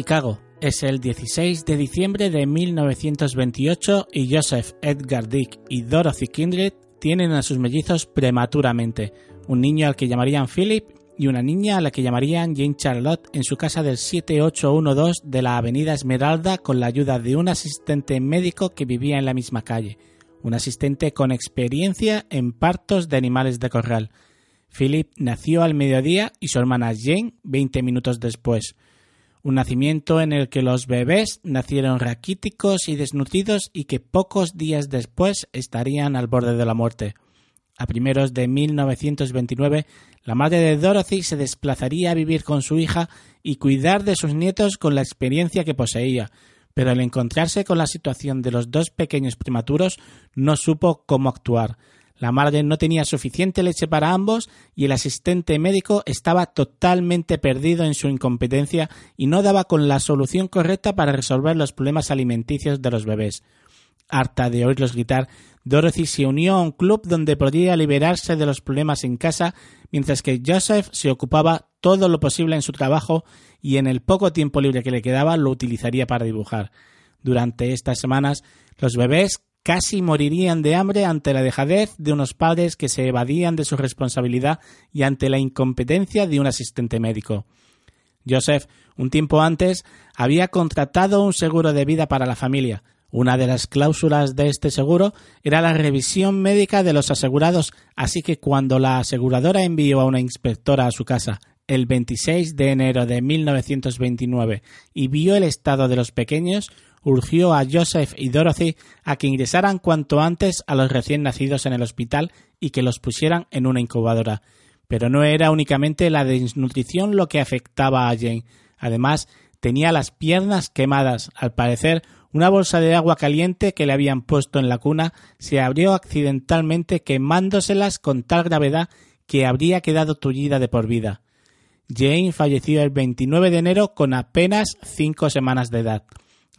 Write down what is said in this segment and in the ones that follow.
Chicago. Es el 16 de diciembre de 1928 y Joseph Edgar Dick y Dorothy Kindred tienen a sus mellizos prematuramente, un niño al que llamarían Philip y una niña a la que llamarían Jane Charlotte en su casa del 7812 de la Avenida Esmeralda con la ayuda de un asistente médico que vivía en la misma calle, un asistente con experiencia en partos de animales de corral. Philip nació al mediodía y su hermana Jane 20 minutos después. Un nacimiento en el que los bebés nacieron raquíticos y desnutridos y que pocos días después estarían al borde de la muerte. A primeros de 1929, la madre de Dorothy se desplazaría a vivir con su hija y cuidar de sus nietos con la experiencia que poseía, pero al encontrarse con la situación de los dos pequeños prematuros no supo cómo actuar. La madre no tenía suficiente leche para ambos y el asistente médico estaba totalmente perdido en su incompetencia y no daba con la solución correcta para resolver los problemas alimenticios de los bebés. Harta de oírlos gritar, Dorothy se unió a un club donde podía liberarse de los problemas en casa, mientras que Joseph se ocupaba todo lo posible en su trabajo y en el poco tiempo libre que le quedaba lo utilizaría para dibujar. Durante estas semanas, los bebés casi morirían de hambre ante la dejadez de unos padres que se evadían de su responsabilidad y ante la incompetencia de un asistente médico. Joseph, un tiempo antes, había contratado un seguro de vida para la familia, una de las cláusulas de este seguro era la revisión médica de los asegurados, así que cuando la aseguradora envió a una inspectora a su casa el 26 de enero de 1929 y vio el estado de los pequeños, urgió a Joseph y Dorothy a que ingresaran cuanto antes a los recién nacidos en el hospital y que los pusieran en una incubadora. Pero no era únicamente la desnutrición lo que afectaba a Jane. Además, tenía las piernas quemadas. Al parecer, una bolsa de agua caliente que le habían puesto en la cuna se abrió accidentalmente quemándoselas con tal gravedad que habría quedado tullida de por vida. Jane falleció el 29 de enero con apenas cinco semanas de edad.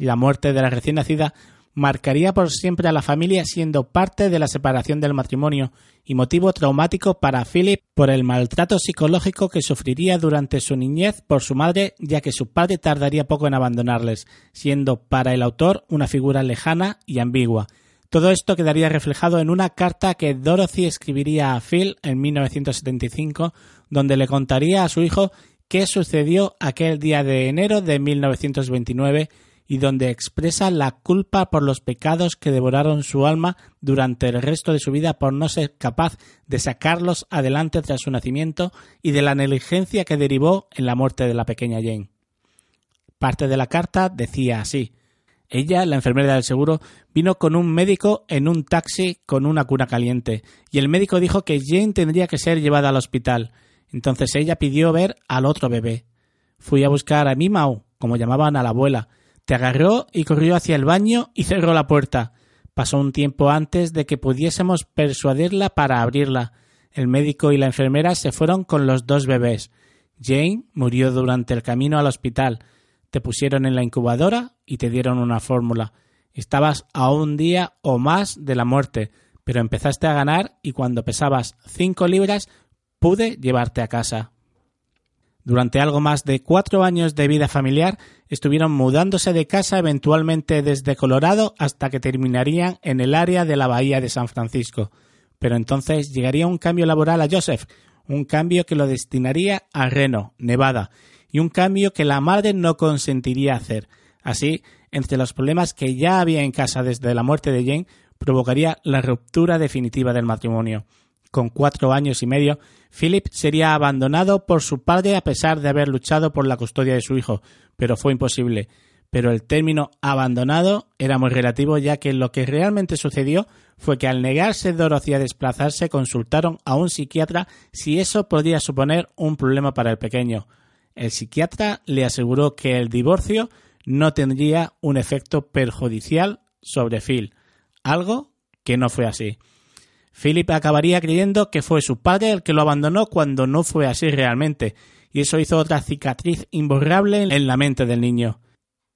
La muerte de la recién nacida marcaría por siempre a la familia siendo parte de la separación del matrimonio y motivo traumático para Philip por el maltrato psicológico que sufriría durante su niñez por su madre, ya que su padre tardaría poco en abandonarles, siendo para el autor una figura lejana y ambigua. Todo esto quedaría reflejado en una carta que Dorothy escribiría a Phil en 1975, donde le contaría a su hijo qué sucedió aquel día de enero de 1929 y donde expresa la culpa por los pecados que devoraron su alma durante el resto de su vida por no ser capaz de sacarlos adelante tras su nacimiento y de la negligencia que derivó en la muerte de la pequeña Jane. Parte de la carta decía así ella, la enfermera del seguro, vino con un médico en un taxi con una cuna caliente, y el médico dijo que Jane tendría que ser llevada al hospital. Entonces ella pidió ver al otro bebé. Fui a buscar a Mimau, como llamaban a la abuela, te agarró y corrió hacia el baño y cerró la puerta. Pasó un tiempo antes de que pudiésemos persuadirla para abrirla. El médico y la enfermera se fueron con los dos bebés. Jane murió durante el camino al hospital. Te pusieron en la incubadora y te dieron una fórmula. Estabas a un día o más de la muerte, pero empezaste a ganar y cuando pesabas cinco libras pude llevarte a casa. Durante algo más de cuatro años de vida familiar estuvieron mudándose de casa eventualmente desde Colorado hasta que terminarían en el área de la bahía de San Francisco. Pero entonces llegaría un cambio laboral a Joseph, un cambio que lo destinaría a Reno, Nevada, y un cambio que la madre no consentiría hacer. Así, entre los problemas que ya había en casa desde la muerte de Jane, provocaría la ruptura definitiva del matrimonio. Con cuatro años y medio, Philip sería abandonado por su padre a pesar de haber luchado por la custodia de su hijo, pero fue imposible. Pero el término abandonado era muy relativo ya que lo que realmente sucedió fue que al negarse Dorothy a desplazarse consultaron a un psiquiatra si eso podía suponer un problema para el pequeño. El psiquiatra le aseguró que el divorcio no tendría un efecto perjudicial sobre Phil, algo que no fue así. Philip acabaría creyendo que fue su padre el que lo abandonó cuando no fue así realmente, y eso hizo otra cicatriz imborrable en la mente del niño.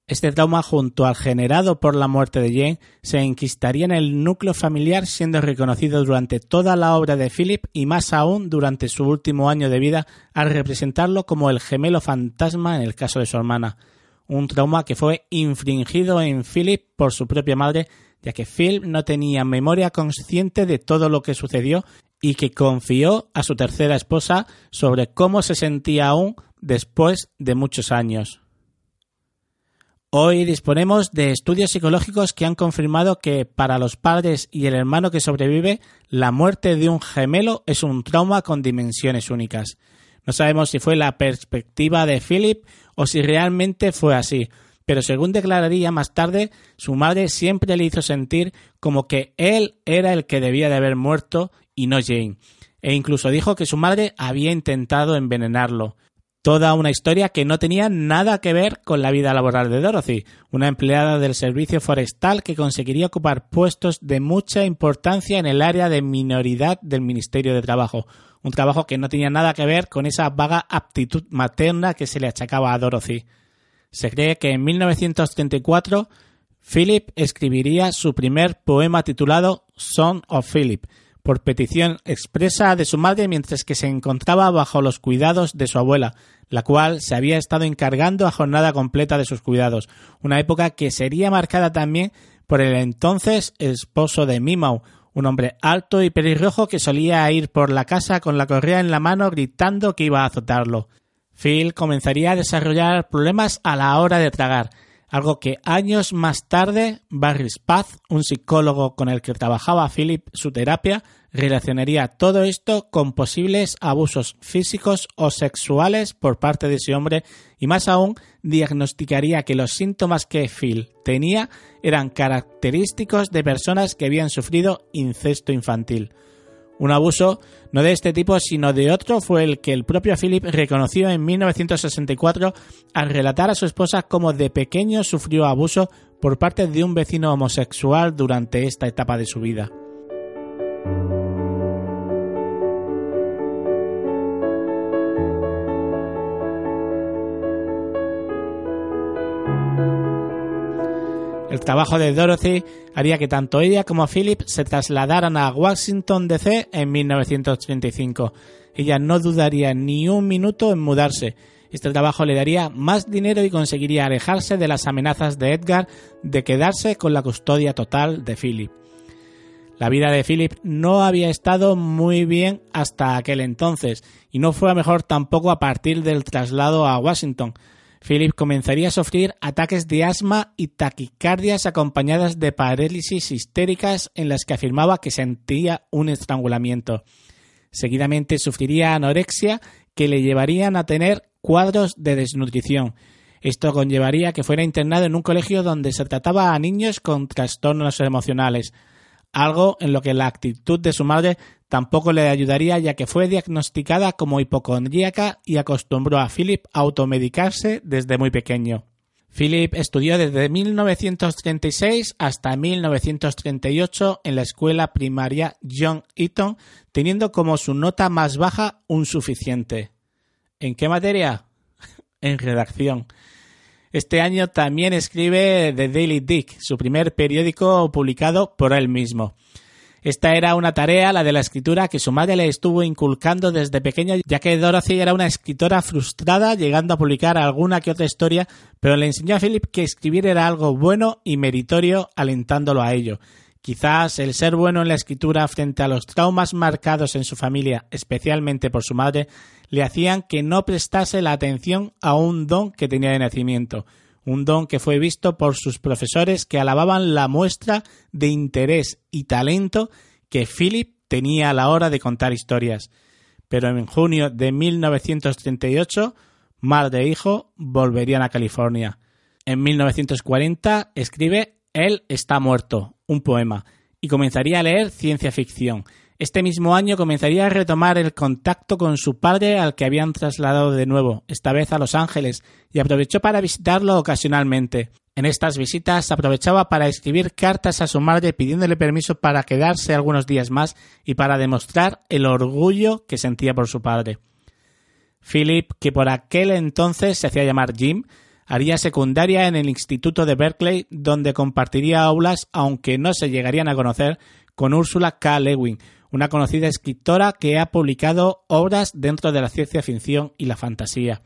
Este trauma, junto al generado por la muerte de Jane, se enquistaría en el núcleo familiar siendo reconocido durante toda la obra de Philip y más aún durante su último año de vida al representarlo como el gemelo fantasma en el caso de su hermana. un trauma que fue infringido en Philip por su propia madre, ya que Phil no tenía memoria consciente de todo lo que sucedió y que confió a su tercera esposa sobre cómo se sentía aún después de muchos años. Hoy disponemos de estudios psicológicos que han confirmado que para los padres y el hermano que sobrevive, la muerte de un gemelo es un trauma con dimensiones únicas. No sabemos si fue la perspectiva de Philip o si realmente fue así, pero según declararía más tarde, su madre siempre le hizo sentir como que él era el que debía de haber muerto y no Jane, e incluso dijo que su madre había intentado envenenarlo. Toda una historia que no tenía nada que ver con la vida laboral de Dorothy, una empleada del servicio forestal que conseguiría ocupar puestos de mucha importancia en el área de minoridad del Ministerio de Trabajo, un trabajo que no tenía nada que ver con esa vaga aptitud materna que se le achacaba a Dorothy. Se cree que en 1934 Philip escribiría su primer poema titulado Son of Philip, por petición expresa de su madre mientras que se encontraba bajo los cuidados de su abuela, la cual se había estado encargando a jornada completa de sus cuidados, una época que sería marcada también por el entonces esposo de Mimau, un hombre alto y pelirrojo que solía ir por la casa con la correa en la mano gritando que iba a azotarlo. Phil comenzaría a desarrollar problemas a la hora de tragar, algo que años más tarde Barry Spaz, un psicólogo con el que trabajaba Philip su terapia, relacionaría todo esto con posibles abusos físicos o sexuales por parte de ese hombre y más aún diagnosticaría que los síntomas que Phil tenía eran característicos de personas que habían sufrido incesto infantil. Un abuso no de este tipo, sino de otro fue el que el propio Philip reconoció en 1964 al relatar a su esposa cómo de pequeño sufrió abuso por parte de un vecino homosexual durante esta etapa de su vida. Trabajo de Dorothy haría que tanto ella como Philip se trasladaran a Washington DC en 1935. Ella no dudaría ni un minuto en mudarse. Este trabajo le daría más dinero y conseguiría alejarse de las amenazas de Edgar de quedarse con la custodia total de Philip. La vida de Philip no había estado muy bien hasta aquel entonces, y no fue a mejor tampoco a partir del traslado a Washington. Philip comenzaría a sufrir ataques de asma y taquicardias acompañadas de parálisis histéricas en las que afirmaba que sentía un estrangulamiento. Seguidamente sufriría anorexia que le llevarían a tener cuadros de desnutrición. Esto conllevaría que fuera internado en un colegio donde se trataba a niños con trastornos emocionales, algo en lo que la actitud de su madre tampoco le ayudaría ya que fue diagnosticada como hipocondríaca y acostumbró a Philip a automedicarse desde muy pequeño. Philip estudió desde 1936 hasta 1938 en la escuela primaria John Eaton, teniendo como su nota más baja un suficiente. ¿En qué materia? en redacción. Este año también escribe The Daily Dick, su primer periódico publicado por él mismo. Esta era una tarea, la de la escritura, que su madre le estuvo inculcando desde pequeña, ya que Dorothy era una escritora frustrada, llegando a publicar alguna que otra historia, pero le enseñó a Philip que escribir era algo bueno y meritorio, alentándolo a ello. Quizás el ser bueno en la escritura frente a los traumas marcados en su familia, especialmente por su madre, le hacían que no prestase la atención a un don que tenía de nacimiento, un don que fue visto por sus profesores que alababan la muestra de interés y talento que Philip tenía a la hora de contar historias. Pero en junio de 1938, madre e hijo volverían a California. En 1940 escribe Él está muerto, un poema, y comenzaría a leer ciencia ficción. Este mismo año comenzaría a retomar el contacto con su padre al que habían trasladado de nuevo, esta vez a Los Ángeles, y aprovechó para visitarlo ocasionalmente. En estas visitas aprovechaba para escribir cartas a su madre pidiéndole permiso para quedarse algunos días más y para demostrar el orgullo que sentía por su padre. Philip, que por aquel entonces se hacía llamar Jim, haría secundaria en el Instituto de Berkeley, donde compartiría aulas, aunque no se llegarían a conocer, con Ursula K. Lewin, una conocida escritora que ha publicado obras dentro de la ciencia ficción y la fantasía.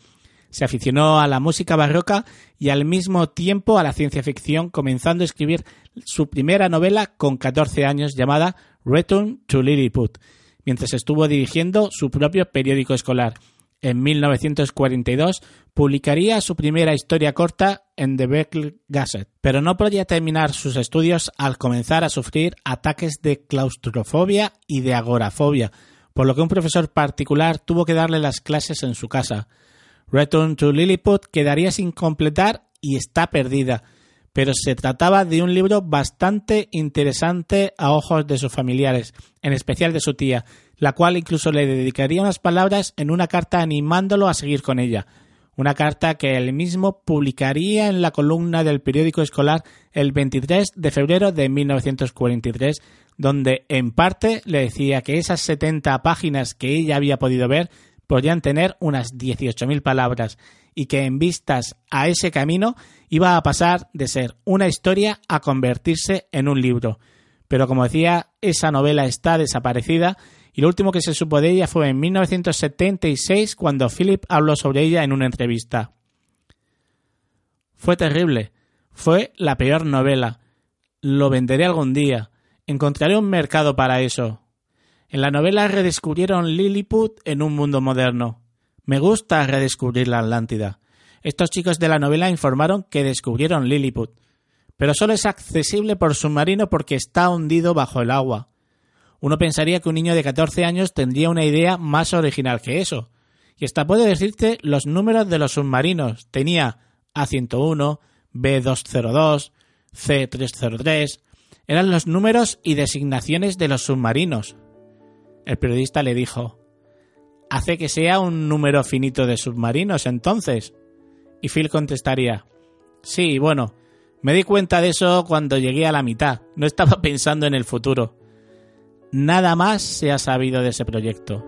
Se aficionó a la música barroca y al mismo tiempo a la ciencia ficción, comenzando a escribir su primera novela con 14 años llamada Return to Lilliput, mientras estuvo dirigiendo su propio periódico escolar. En 1942 publicaría su primera historia corta en The Berkeley Gazette, pero no podía terminar sus estudios al comenzar a sufrir ataques de claustrofobia y de agorafobia, por lo que un profesor particular tuvo que darle las clases en su casa. Return to Lilliput quedaría sin completar y está perdida, pero se trataba de un libro bastante interesante a ojos de sus familiares, en especial de su tía, la cual incluso le dedicaría unas palabras en una carta animándolo a seguir con ella, una carta que él mismo publicaría en la columna del periódico escolar el 23 de febrero de 1943, donde en parte le decía que esas 70 páginas que ella había podido ver podían tener unas 18.000 palabras y que en vistas a ese camino iba a pasar de ser una historia a convertirse en un libro. Pero como decía, esa novela está desaparecida y lo último que se supo de ella fue en 1976 cuando Philip habló sobre ella en una entrevista. Fue terrible. Fue la peor novela. Lo venderé algún día. Encontraré un mercado para eso. En la novela redescubrieron Lilliput en un mundo moderno. Me gusta redescubrir la Atlántida. Estos chicos de la novela informaron que descubrieron Lilliput, pero solo es accesible por submarino porque está hundido bajo el agua. Uno pensaría que un niño de 14 años tendría una idea más original que eso. Y hasta puede decirte los números de los submarinos. Tenía A101, B202, C303. Eran los números y designaciones de los submarinos. El periodista le dijo, hace que sea un número finito de submarinos entonces. Y Phil contestaría, sí, bueno, me di cuenta de eso cuando llegué a la mitad, no estaba pensando en el futuro. Nada más se ha sabido de ese proyecto.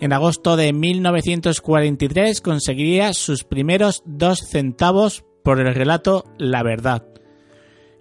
En agosto de 1943 conseguiría sus primeros dos centavos por el relato La Verdad.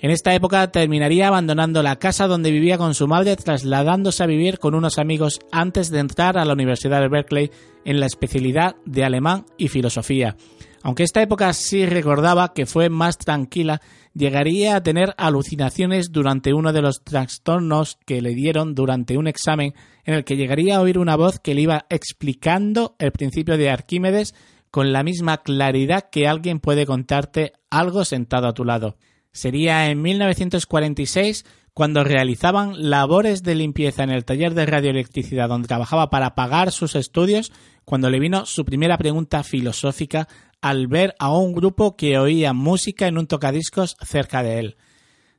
En esta época terminaría abandonando la casa donde vivía con su madre, trasladándose a vivir con unos amigos antes de entrar a la Universidad de Berkeley en la especialidad de alemán y filosofía. Aunque esta época sí recordaba que fue más tranquila, llegaría a tener alucinaciones durante uno de los trastornos que le dieron durante un examen en el que llegaría a oír una voz que le iba explicando el principio de Arquímedes con la misma claridad que alguien puede contarte algo sentado a tu lado. Sería en 1946 cuando realizaban labores de limpieza en el taller de radioelectricidad donde trabajaba para pagar sus estudios, cuando le vino su primera pregunta filosófica al ver a un grupo que oía música en un tocadiscos cerca de él.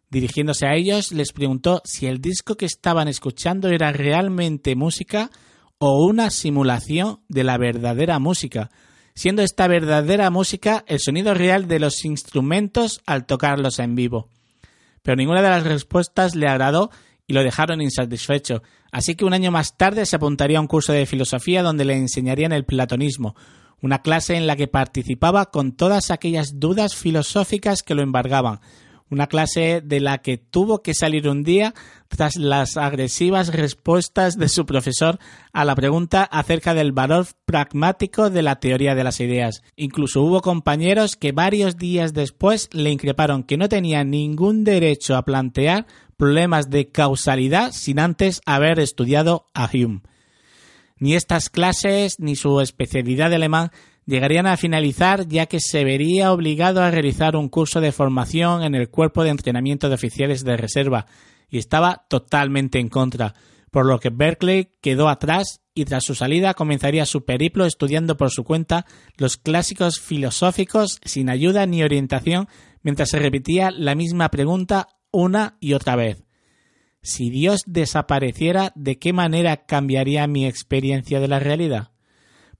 Dirigiéndose a ellos, les preguntó si el disco que estaban escuchando era realmente música o una simulación de la verdadera música, siendo esta verdadera música el sonido real de los instrumentos al tocarlos en vivo. Pero ninguna de las respuestas le agradó y lo dejaron insatisfecho, así que un año más tarde se apuntaría a un curso de filosofía donde le enseñarían el platonismo, una clase en la que participaba con todas aquellas dudas filosóficas que lo embargaban, una clase de la que tuvo que salir un día tras las agresivas respuestas de su profesor a la pregunta acerca del valor pragmático de la teoría de las ideas. Incluso hubo compañeros que varios días después le increparon que no tenía ningún derecho a plantear problemas de causalidad sin antes haber estudiado a Hume. Ni estas clases ni su especialidad de alemán llegarían a finalizar ya que se vería obligado a realizar un curso de formación en el cuerpo de entrenamiento de oficiales de reserva y estaba totalmente en contra, por lo que Berkeley quedó atrás y tras su salida comenzaría su periplo estudiando por su cuenta los clásicos filosóficos sin ayuda ni orientación mientras se repetía la misma pregunta una y otra vez. Si Dios desapareciera, ¿de qué manera cambiaría mi experiencia de la realidad?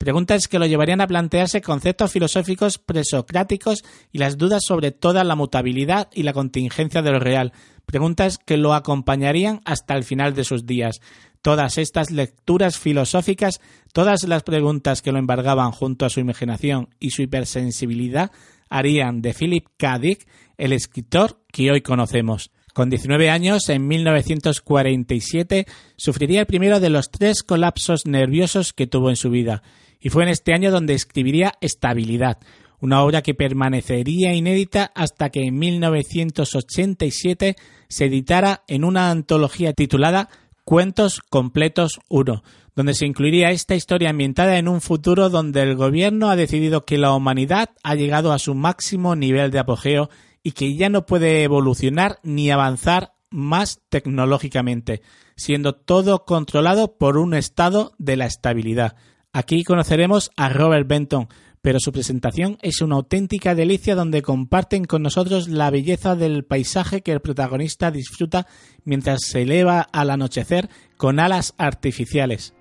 Preguntas que lo llevarían a plantearse conceptos filosóficos presocráticos y las dudas sobre toda la mutabilidad y la contingencia de lo real. Preguntas que lo acompañarían hasta el final de sus días. Todas estas lecturas filosóficas, todas las preguntas que lo embargaban junto a su imaginación y su hipersensibilidad, harían de Philip K. Dick el escritor que hoy conocemos. Con 19 años, en 1947, sufriría el primero de los tres colapsos nerviosos que tuvo en su vida, y fue en este año donde escribiría Estabilidad, una obra que permanecería inédita hasta que en 1987 se editara en una antología titulada Cuentos Completos 1, donde se incluiría esta historia ambientada en un futuro donde el gobierno ha decidido que la humanidad ha llegado a su máximo nivel de apogeo y que ya no puede evolucionar ni avanzar más tecnológicamente, siendo todo controlado por un estado de la estabilidad. Aquí conoceremos a Robert Benton, pero su presentación es una auténtica delicia donde comparten con nosotros la belleza del paisaje que el protagonista disfruta mientras se eleva al anochecer con alas artificiales.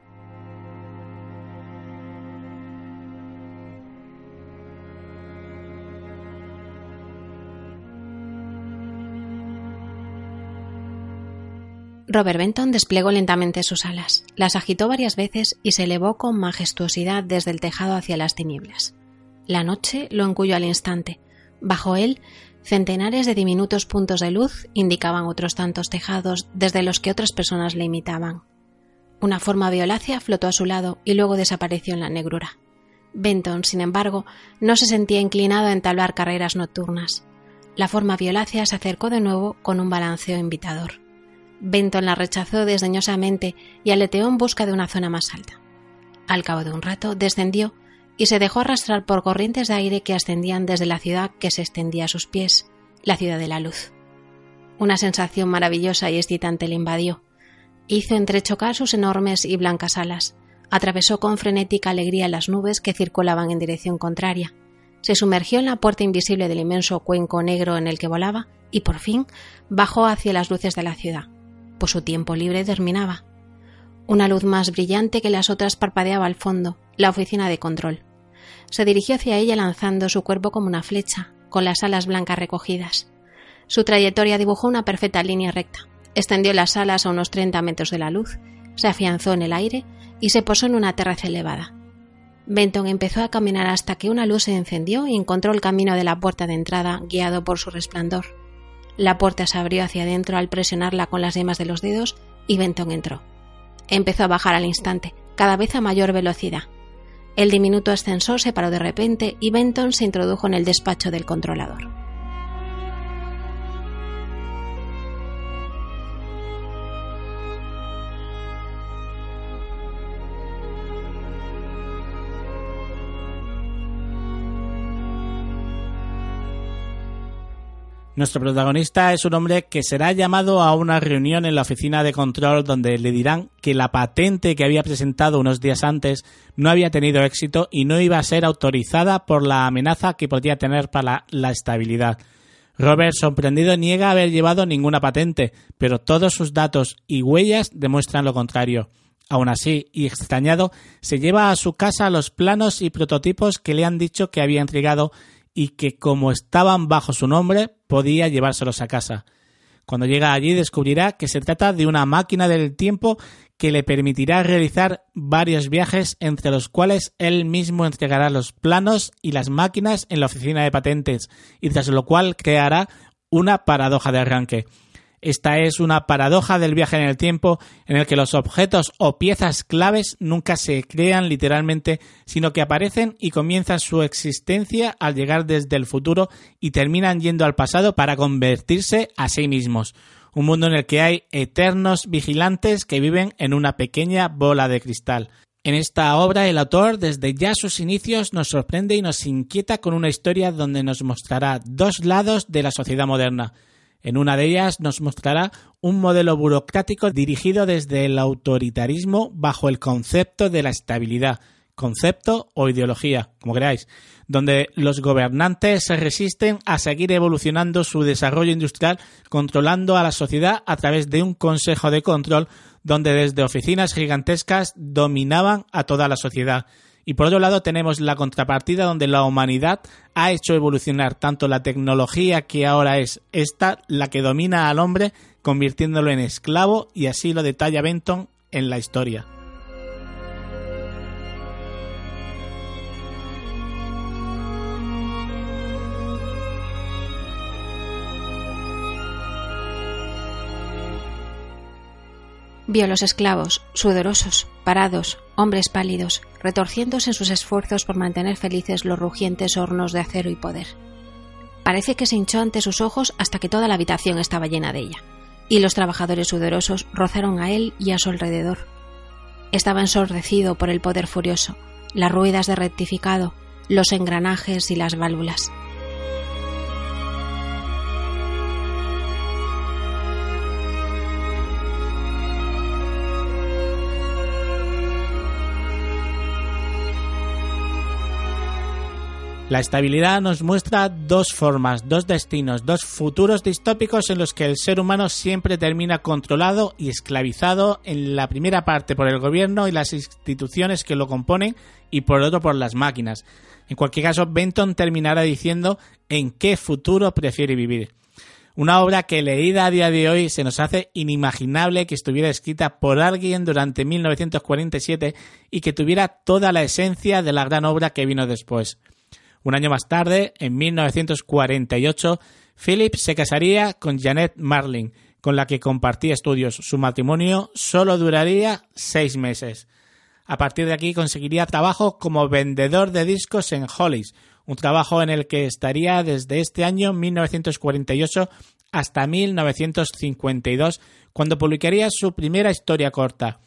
Robert Benton desplegó lentamente sus alas, las agitó varias veces y se elevó con majestuosidad desde el tejado hacia las tinieblas. La noche lo enculló al instante. Bajo él, centenares de diminutos puntos de luz indicaban otros tantos tejados desde los que otras personas le imitaban. Una forma violácea flotó a su lado y luego desapareció en la negrura. Benton, sin embargo, no se sentía inclinado a entablar carreras nocturnas. La forma violácea se acercó de nuevo con un balanceo invitador. Benton la rechazó desdeñosamente y aleteó en busca de una zona más alta. Al cabo de un rato descendió y se dejó arrastrar por corrientes de aire que ascendían desde la ciudad que se extendía a sus pies, la ciudad de la luz. Una sensación maravillosa y excitante le invadió. Hizo entrechocar sus enormes y blancas alas, atravesó con frenética alegría las nubes que circulaban en dirección contraria, se sumergió en la puerta invisible del inmenso cuenco negro en el que volaba y por fin bajó hacia las luces de la ciudad pues su tiempo libre terminaba. Una luz más brillante que las otras parpadeaba al fondo, la oficina de control. Se dirigió hacia ella lanzando su cuerpo como una flecha, con las alas blancas recogidas. Su trayectoria dibujó una perfecta línea recta. Extendió las alas a unos 30 metros de la luz, se afianzó en el aire y se posó en una terraza elevada. Benton empezó a caminar hasta que una luz se encendió y encontró el camino de la puerta de entrada guiado por su resplandor. La puerta se abrió hacia adentro al presionarla con las yemas de los dedos y Benton entró. Empezó a bajar al instante, cada vez a mayor velocidad. El diminuto ascensor se paró de repente y Benton se introdujo en el despacho del controlador. Nuestro protagonista es un hombre que será llamado a una reunión en la oficina de control donde le dirán que la patente que había presentado unos días antes no había tenido éxito y no iba a ser autorizada por la amenaza que podía tener para la estabilidad. Robert, sorprendido, niega haber llevado ninguna patente, pero todos sus datos y huellas demuestran lo contrario. Aún así, y extrañado, se lleva a su casa los planos y prototipos que le han dicho que había entregado y que como estaban bajo su nombre podía llevárselos a casa. Cuando llega allí descubrirá que se trata de una máquina del tiempo que le permitirá realizar varios viajes entre los cuales él mismo entregará los planos y las máquinas en la oficina de patentes y tras lo cual creará una paradoja de arranque. Esta es una paradoja del viaje en el tiempo en el que los objetos o piezas claves nunca se crean literalmente, sino que aparecen y comienzan su existencia al llegar desde el futuro y terminan yendo al pasado para convertirse a sí mismos. Un mundo en el que hay eternos vigilantes que viven en una pequeña bola de cristal. En esta obra el autor desde ya sus inicios nos sorprende y nos inquieta con una historia donde nos mostrará dos lados de la sociedad moderna en una de ellas nos mostrará un modelo burocrático dirigido desde el autoritarismo bajo el concepto de la estabilidad, concepto o ideología, como queráis, donde los gobernantes se resisten a seguir evolucionando su desarrollo industrial controlando a la sociedad a través de un consejo de control donde desde oficinas gigantescas dominaban a toda la sociedad y por otro lado tenemos la contrapartida donde la humanidad ha hecho evolucionar tanto la tecnología que ahora es esta la que domina al hombre convirtiéndolo en esclavo y así lo detalla Benton en la historia. Vio a los esclavos, sudorosos, parados, hombres pálidos, retorciéndose en sus esfuerzos por mantener felices los rugientes hornos de acero y poder. Parece que se hinchó ante sus ojos hasta que toda la habitación estaba llena de ella, y los trabajadores sudorosos rozaron a él y a su alrededor. Estaba ensordecido por el poder furioso, las ruedas de rectificado, los engranajes y las válvulas. La estabilidad nos muestra dos formas, dos destinos, dos futuros distópicos en los que el ser humano siempre termina controlado y esclavizado en la primera parte por el gobierno y las instituciones que lo componen y por otro por las máquinas. En cualquier caso, Benton terminará diciendo en qué futuro prefiere vivir. Una obra que leída a día de hoy se nos hace inimaginable que estuviera escrita por alguien durante 1947 y que tuviera toda la esencia de la gran obra que vino después. Un año más tarde, en 1948, Philip se casaría con Janet Marlin, con la que compartía estudios. Su matrimonio solo duraría seis meses. A partir de aquí conseguiría trabajo como vendedor de discos en Hollis, un trabajo en el que estaría desde este año 1948 hasta 1952, cuando publicaría su primera historia corta.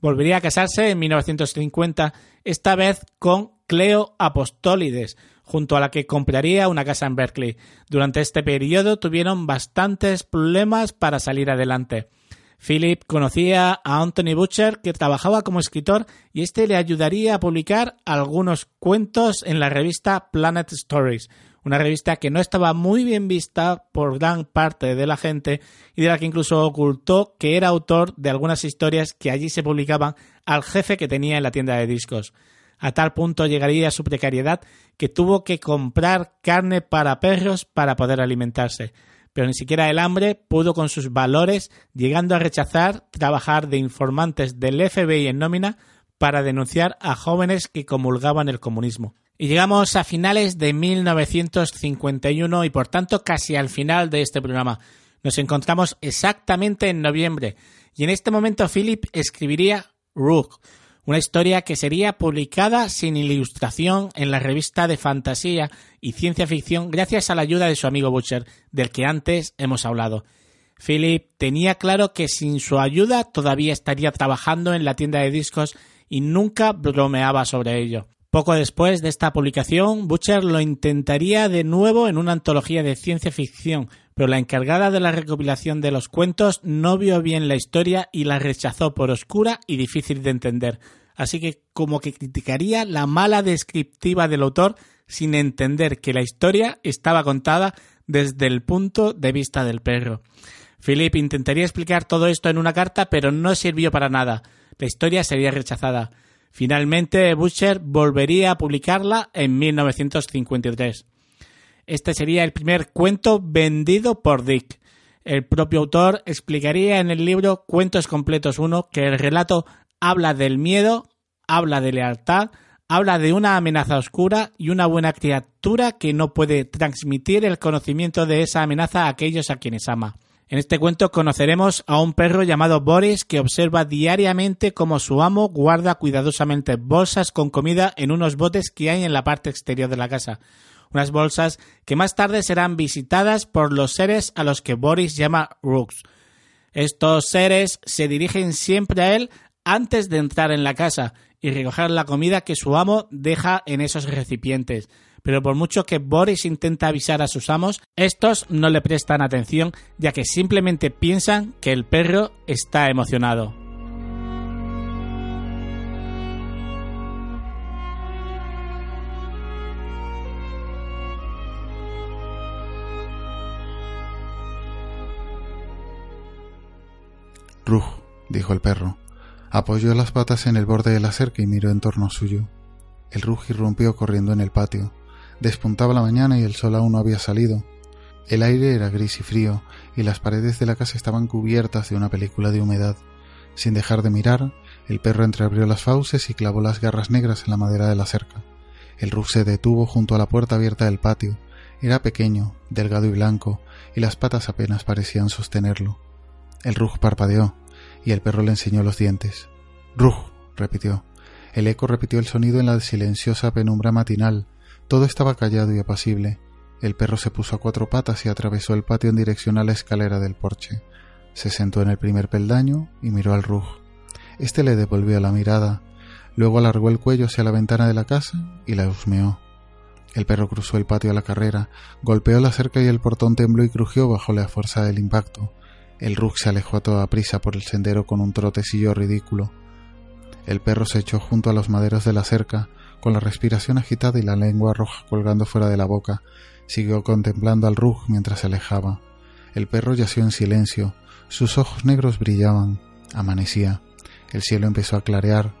Volvería a casarse en 1950, esta vez con Cleo Apostólides, junto a la que compraría una casa en Berkeley. Durante este periodo tuvieron bastantes problemas para salir adelante. Philip conocía a Anthony Butcher, que trabajaba como escritor, y este le ayudaría a publicar algunos cuentos en la revista Planet Stories, una revista que no estaba muy bien vista por gran parte de la gente y de la que incluso ocultó que era autor de algunas historias que allí se publicaban al jefe que tenía en la tienda de discos. A tal punto llegaría su precariedad que tuvo que comprar carne para perros para poder alimentarse. Pero ni siquiera el hambre pudo con sus valores, llegando a rechazar trabajar de informantes del FBI en nómina para denunciar a jóvenes que comulgaban el comunismo. Y llegamos a finales de 1951 y por tanto casi al final de este programa. Nos encontramos exactamente en noviembre y en este momento Philip escribiría Rook, una historia que sería publicada sin ilustración en la revista de fantasía y ciencia ficción gracias a la ayuda de su amigo Butcher, del que antes hemos hablado. Philip tenía claro que sin su ayuda todavía estaría trabajando en la tienda de discos y nunca bromeaba sobre ello. Poco después de esta publicación, Butcher lo intentaría de nuevo en una antología de ciencia ficción, pero la encargada de la recopilación de los cuentos no vio bien la historia y la rechazó por oscura y difícil de entender. Así que como que criticaría la mala descriptiva del autor sin entender que la historia estaba contada desde el punto de vista del perro. Philip intentaría explicar todo esto en una carta, pero no sirvió para nada. La historia sería rechazada. Finalmente, Butcher volvería a publicarla en 1953. Este sería el primer cuento vendido por Dick. El propio autor explicaría en el libro Cuentos Completos 1 que el relato habla del miedo, habla de lealtad, habla de una amenaza oscura y una buena criatura que no puede transmitir el conocimiento de esa amenaza a aquellos a quienes ama. En este cuento conoceremos a un perro llamado Boris que observa diariamente cómo su amo guarda cuidadosamente bolsas con comida en unos botes que hay en la parte exterior de la casa. Unas bolsas que más tarde serán visitadas por los seres a los que Boris llama Rooks. Estos seres se dirigen siempre a él antes de entrar en la casa y recoger la comida que su amo deja en esos recipientes pero por mucho que Boris intenta avisar a sus amos, estos no le prestan atención ya que simplemente piensan que el perro está emocionado. Rug, dijo el perro. Apoyó las patas en el borde de la cerca y miró en torno suyo. El Rug irrumpió corriendo en el patio. Despuntaba la mañana y el sol aún no había salido. El aire era gris y frío, y las paredes de la casa estaban cubiertas de una película de humedad. Sin dejar de mirar, el perro entreabrió las fauces y clavó las garras negras en la madera de la cerca. El rug se detuvo junto a la puerta abierta del patio. Era pequeño, delgado y blanco, y las patas apenas parecían sostenerlo. El rug parpadeó, y el perro le enseñó los dientes. Rug, repitió. El eco repitió el sonido en la silenciosa penumbra matinal. Todo estaba callado y apacible. El perro se puso a cuatro patas y atravesó el patio en dirección a la escalera del porche. Se sentó en el primer peldaño y miró al Rug. Este le devolvió la mirada. Luego alargó el cuello hacia la ventana de la casa y la husmeó. El perro cruzó el patio a la carrera, golpeó la cerca y el portón tembló y crujió bajo la fuerza del impacto. El Rug se alejó a toda prisa por el sendero con un trotecillo ridículo. El perro se echó junto a los maderos de la cerca, con la respiración agitada y la lengua roja colgando fuera de la boca. Siguió contemplando al Rug mientras se alejaba. El perro yació en silencio. Sus ojos negros brillaban. Amanecía. El cielo empezó a clarear.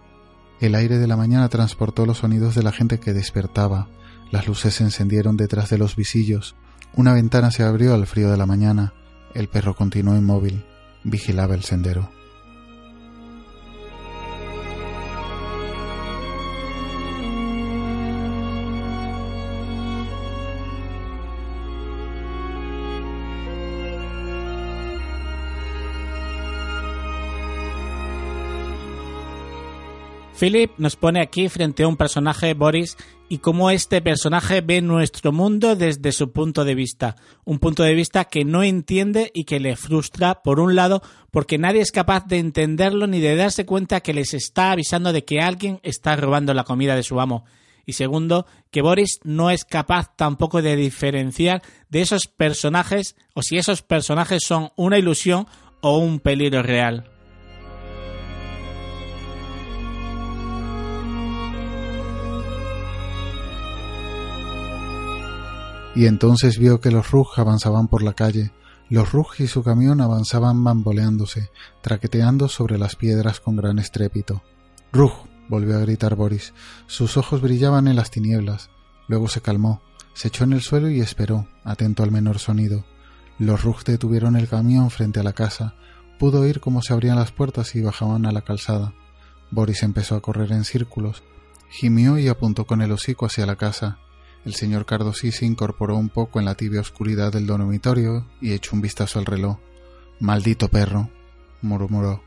El aire de la mañana transportó los sonidos de la gente que despertaba. Las luces se encendieron detrás de los visillos. Una ventana se abrió al frío de la mañana. El perro continuó inmóvil. Vigilaba el sendero. Philip nos pone aquí frente a un personaje, Boris, y cómo este personaje ve nuestro mundo desde su punto de vista. Un punto de vista que no entiende y que le frustra, por un lado, porque nadie es capaz de entenderlo ni de darse cuenta que les está avisando de que alguien está robando la comida de su amo. Y segundo, que Boris no es capaz tampoco de diferenciar de esos personajes o si esos personajes son una ilusión o un peligro real. Y entonces vio que los Rug avanzaban por la calle. Los Rug y su camión avanzaban bamboleándose, traqueteando sobre las piedras con gran estrépito. Rug, volvió a gritar Boris. Sus ojos brillaban en las tinieblas. Luego se calmó, se echó en el suelo y esperó, atento al menor sonido. Los Rug detuvieron el camión frente a la casa. Pudo oír cómo se abrían las puertas y bajaban a la calzada. Boris empezó a correr en círculos. Gimió y apuntó con el hocico hacia la casa. El señor Cardosí se incorporó un poco en la tibia oscuridad del dormitorio y echó un vistazo al reloj. Maldito perro, murmuró.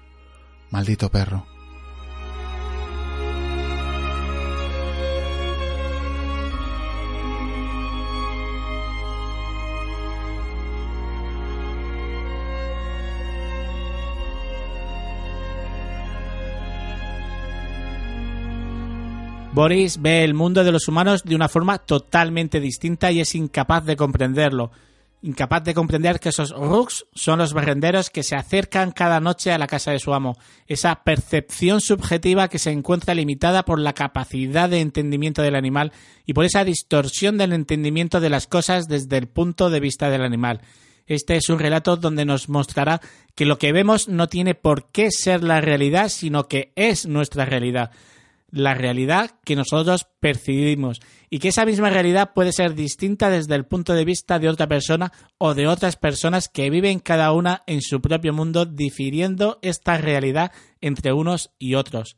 Maldito perro. Boris ve el mundo de los humanos de una forma totalmente distinta y es incapaz de comprenderlo. Incapaz de comprender que esos Rugs son los barrenderos que se acercan cada noche a la casa de su amo. Esa percepción subjetiva que se encuentra limitada por la capacidad de entendimiento del animal y por esa distorsión del entendimiento de las cosas desde el punto de vista del animal. Este es un relato donde nos mostrará que lo que vemos no tiene por qué ser la realidad, sino que es nuestra realidad la realidad que nosotros percibimos y que esa misma realidad puede ser distinta desde el punto de vista de otra persona o de otras personas que viven cada una en su propio mundo difiriendo esta realidad entre unos y otros.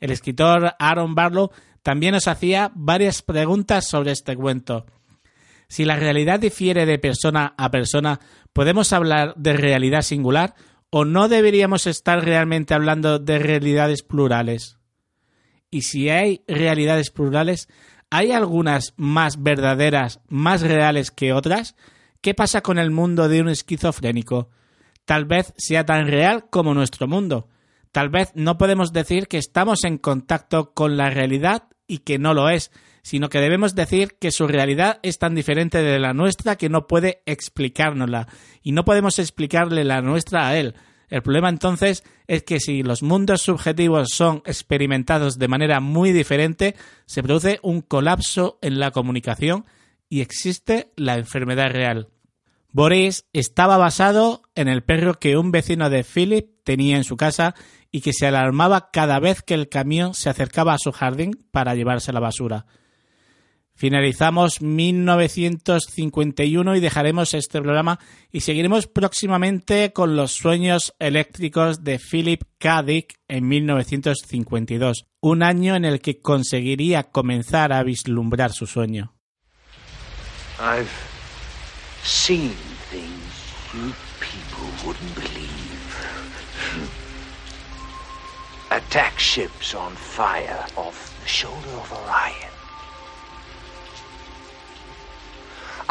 El escritor Aaron Barlow también nos hacía varias preguntas sobre este cuento. Si la realidad difiere de persona a persona, ¿podemos hablar de realidad singular o no deberíamos estar realmente hablando de realidades plurales? Y si hay realidades plurales, ¿hay algunas más verdaderas, más reales que otras? ¿Qué pasa con el mundo de un esquizofrénico? Tal vez sea tan real como nuestro mundo. Tal vez no podemos decir que estamos en contacto con la realidad y que no lo es, sino que debemos decir que su realidad es tan diferente de la nuestra que no puede explicárnosla, y no podemos explicarle la nuestra a él, el problema entonces es que si los mundos subjetivos son experimentados de manera muy diferente, se produce un colapso en la comunicación y existe la enfermedad real. Boris estaba basado en el perro que un vecino de Philip tenía en su casa y que se alarmaba cada vez que el camión se acercaba a su jardín para llevarse la basura. Finalizamos 1951 y dejaremos este programa y seguiremos próximamente con los sueños eléctricos de Philip K. Dick en 1952, un año en el que conseguiría comenzar a vislumbrar su sueño. I've seen things you people wouldn't believe. attack ships on fire off the shoulder of Orion.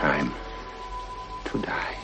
Time to die.